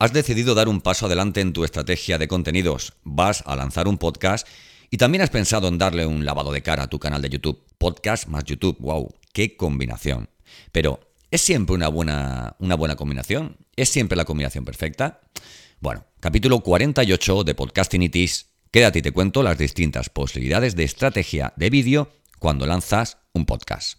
has decidido dar un paso adelante en tu estrategia de contenidos, vas a lanzar un podcast y también has pensado en darle un lavado de cara a tu canal de YouTube. Podcast más YouTube, wow, qué combinación. Pero, ¿es siempre una buena, una buena combinación? ¿Es siempre la combinación perfecta? Bueno, capítulo 48 de Podcastinitis. Quédate y te cuento las distintas posibilidades de estrategia de vídeo cuando lanzas un podcast.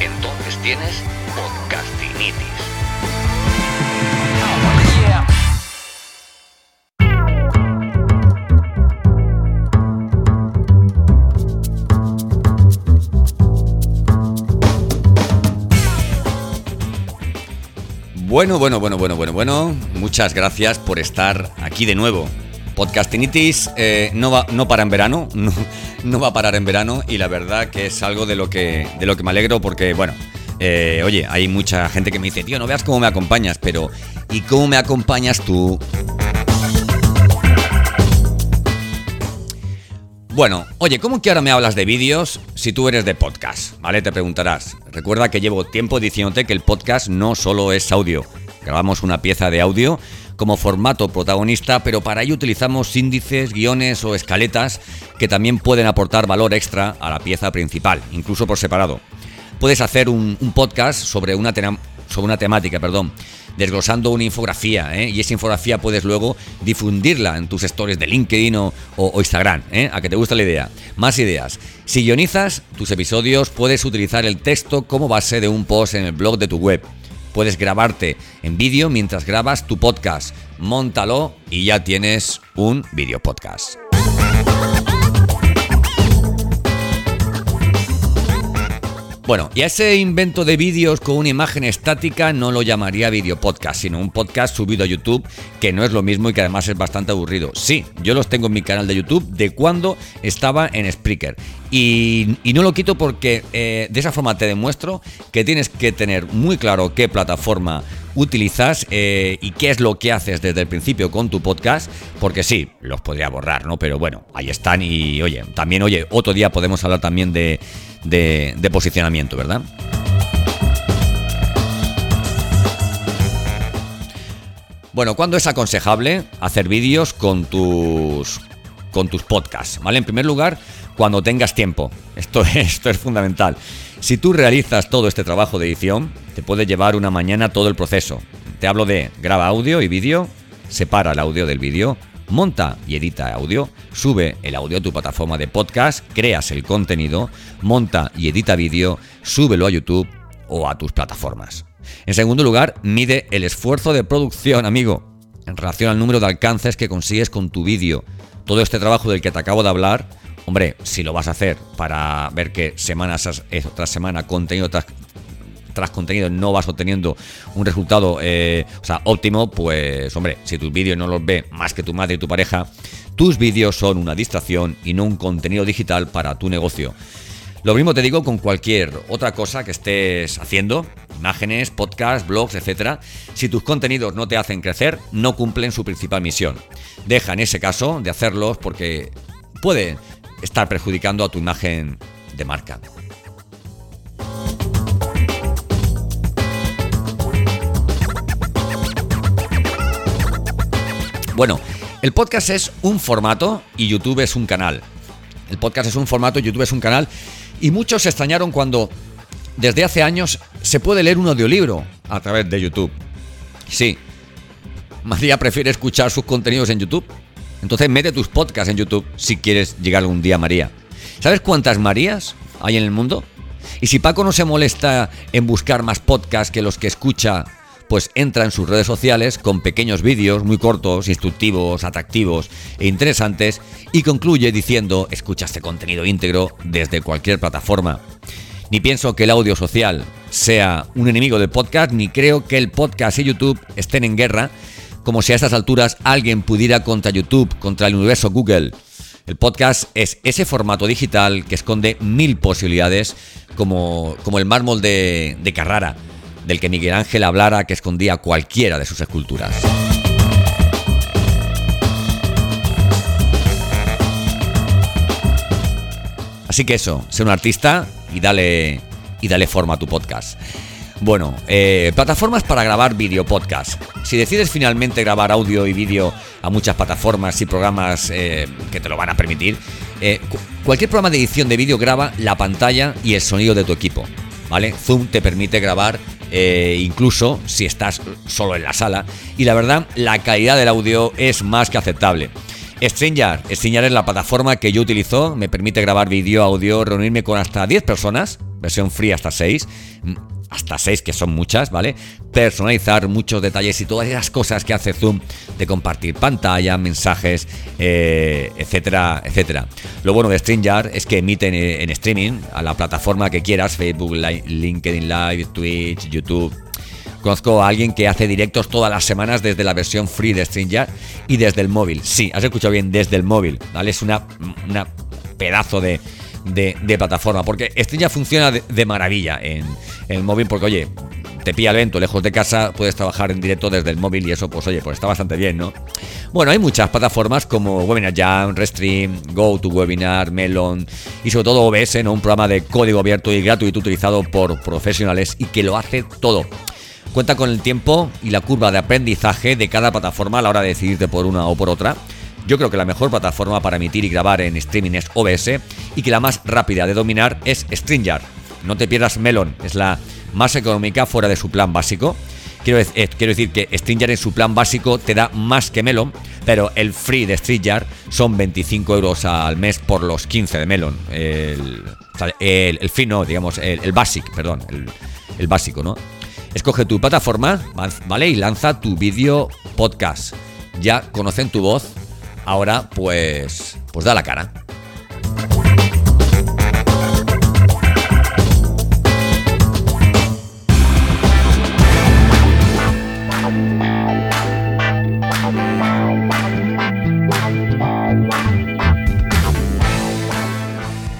Entonces tienes podcastinitis. Bueno, bueno, bueno, bueno, bueno, bueno. Muchas gracias por estar aquí de nuevo. Podcastinitis eh, no, va, no para en verano, no, no, va a parar en verano y la verdad que es algo de lo que, de lo que me alegro porque, bueno, eh, oye, hay mucha gente que me dice, tío, no veas cómo me acompañas, pero ¿y cómo me acompañas tú? Bueno, oye, ¿cómo que ahora me hablas de vídeos si tú eres de podcast? ¿Vale? Te preguntarás. Recuerda que llevo tiempo diciéndote que el podcast no solo es audio. Grabamos una pieza de audio como formato protagonista, pero para ello utilizamos índices, guiones o escaletas que también pueden aportar valor extra a la pieza principal, incluso por separado. Puedes hacer un, podcast sobre una, sobre una temática, perdón, desglosando una infografía, ¿eh? y esa infografía puedes luego difundirla en tus stories de LinkedIn o, Instagram, ¿eh? a que te gusta la idea. Más ideas. Si guionizas tus episodios, puedes utilizar el texto como base de un post en el blog de tu web. Puedes grabarte en vídeo mientras grabas tu podcast. Móntalo y ya tienes un video podcast. Bueno, y a ese invento de vídeos con una imagen estática no lo llamaría video podcast, sino un podcast subido a YouTube, que no es lo mismo y que además es bastante aburrido. Sí, yo los tengo en mi canal de YouTube de cuando estaba en Spreaker. Y, no lo quito porque eh, de esa forma te demuestro que tienes que tener muy claro qué plataforma utilizas eh, y qué es lo que haces desde el principio con tu podcast, porque sí, los podría borrar, ¿no? Pero bueno, ahí están y oye, también, oye, otro día podemos hablar también de de, posicionamiento, ¿verdad? Bueno, ¿cuándo es aconsejable hacer vídeos con tus, con tus podcasts? ¿Vale? En primer lugar, cuando tengas tiempo. Esto, esto es fundamental. Si tú realizas todo este trabajo de edición, te puede llevar una mañana todo el proceso. Te hablo de graba audio y vídeo, separa el audio del vídeo, monta y edita audio, sube el audio a tu plataforma de podcast, creas el contenido, monta y edita vídeo, súbelo a YouTube o a tus plataformas. En segundo lugar, mide el esfuerzo de producción, amigo, en relación al número de alcances que consigues con tu vídeo. Todo este trabajo del que te acabo de hablar, hombre, si lo vas a hacer para ver que semana tras semana, contenido tras tras contenido no vas obteniendo un resultado eh, óptimo, pues hombre, si tus vídeos no los ve más que tu madre y tu pareja, tus vídeos son una distracción y no un contenido digital para tu negocio. Lo mismo te digo con cualquier otra cosa que estés haciendo, imágenes, podcasts, blogs, etc. Si tus contenidos no te hacen crecer, no cumplen su principal misión. Deja en ese caso de hacerlos porque puede estar perjudicando a tu imagen de marca. Bueno, el podcast es un formato y YouTube es un canal. El podcast es un formato YouTube es un canal. Y muchos se extrañaron cuando desde hace años se puede leer un audiolibro a través de YouTube. Sí, María prefiere escuchar sus contenidos en YouTube. Entonces mete tus podcasts en YouTube si quieres llegar algún día a María. ¿Sabes cuántas Marías hay en el mundo? Y si Paco no se molesta en buscar más podcasts que los que escucha pues entra en sus redes sociales con pequeños vídeos muy cortos, instructivos, atractivos e interesantes y concluye diciendo escucha este contenido íntegro desde cualquier plataforma. Ni pienso que el audio social sea un enemigo del podcast, ni creo que el podcast y YouTube estén en guerra, como si a estas alturas alguien pudiera contra YouTube, contra el universo Google. El podcast es ese formato digital que esconde mil posibilidades, como, como el mármol de, de Carrara, del que Miguel Ángel hablara que escondía cualquiera de sus esculturas. Así que eso, sé un artista y dale, y dale forma a tu podcast. Bueno, eh, plataformas para grabar vídeo podcast. Si decides finalmente grabar audio y vídeo a muchas plataformas y programas eh, que te lo van a permitir, eh, cualquier programa de edición de vídeo graba la pantalla y el sonido de tu equipo. ¿Vale? Zoom te permite grabar incluso si estás solo en la sala y la verdad la calidad del audio es más que aceptable. StreamYard. StreamYard es la plataforma que yo utilizo. Me permite grabar vídeo, audio, reunirme con hasta 10 personas. Versión free hasta 6. Mm, hasta 6, que son muchas, ¿vale? Personalizar muchos detalles y todas esas cosas que hace Zoom de compartir pantalla, mensajes, eh, etcétera, etcétera. Lo bueno de StreamYard es que emiten en streaming a la plataforma que quieras, Facebook, LinkedIn Live, Twitch, YouTube, Conozco a alguien que hace directos todas las semanas desde la versión free de StreamYard y desde el móvil. Sí, has escuchado bien, desde el móvil, ¿vale? Es una, una pedazo de, de, plataforma, porque StreamYard funciona de, maravilla en, el móvil, porque oye, te pilla el evento lejos de casa, puedes trabajar en directo desde el móvil y eso, pues oye, pues está bastante bien, ¿no? Bueno, hay muchas plataformas como Webinar Jam, Restream, GoToWebinar, Melon y sobre todo OBS, ¿no? Un programa de código abierto y gratuito utilizado por profesionales y que lo hace todo. Cuenta con el tiempo y la curva de aprendizaje de cada plataforma a la hora de decidirte por una o por otra. Yo creo que la mejor plataforma para emitir y grabar en streaming es OBS y que la más rápida de dominar es StreamYard. No te pierdas Melon, es la más económica fuera de su plan básico. Quiero, eh, decir que StreamYard en su plan básico te da más que Melon, pero el free de StreamYard son 25 euros al mes por los 15 de Melon. El, el, free digamos, el, basic, perdón, el básico, ¿no? Escoge tu plataforma, ¿vale? Y lanza tu vídeo podcast. Ya conocen tu voz, ahora pues, pues da la cara.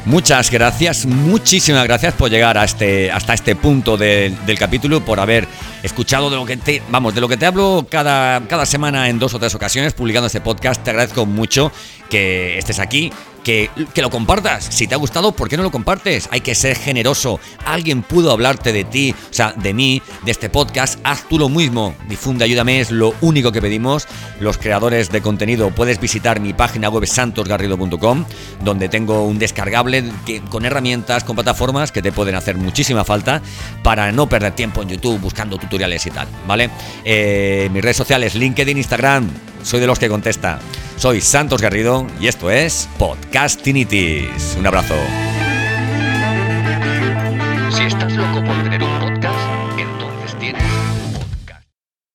Muchas gracias, muchísimas gracias por llegar a este, hasta este punto del capítulo, por haber escuchado de lo que te, vamos, de lo que te hablo cada, cada semana en dos o tres ocasiones publicando este podcast. Te agradezco mucho que estés aquí que, lo compartas. Si te ha gustado, ¿por qué no lo compartes? Hay que ser generoso. Alguien pudo hablarte de ti, o sea, de mí, de este podcast. Haz tú lo mismo. Difunde, ayúdame, es lo único que pedimos. Los creadores de contenido, puedes visitar mi página web santosgarrido.com, donde tengo un descargable con herramientas, con plataformas que te pueden hacer muchísima falta para no perder tiempo en YouTube buscando tutoriales y tal, ¿vale? Eh, mis redes sociales, LinkedIn, Instagram, soy de los que contesta. Soy Santos Garrido y esto es Podcastinitis. Un abrazo.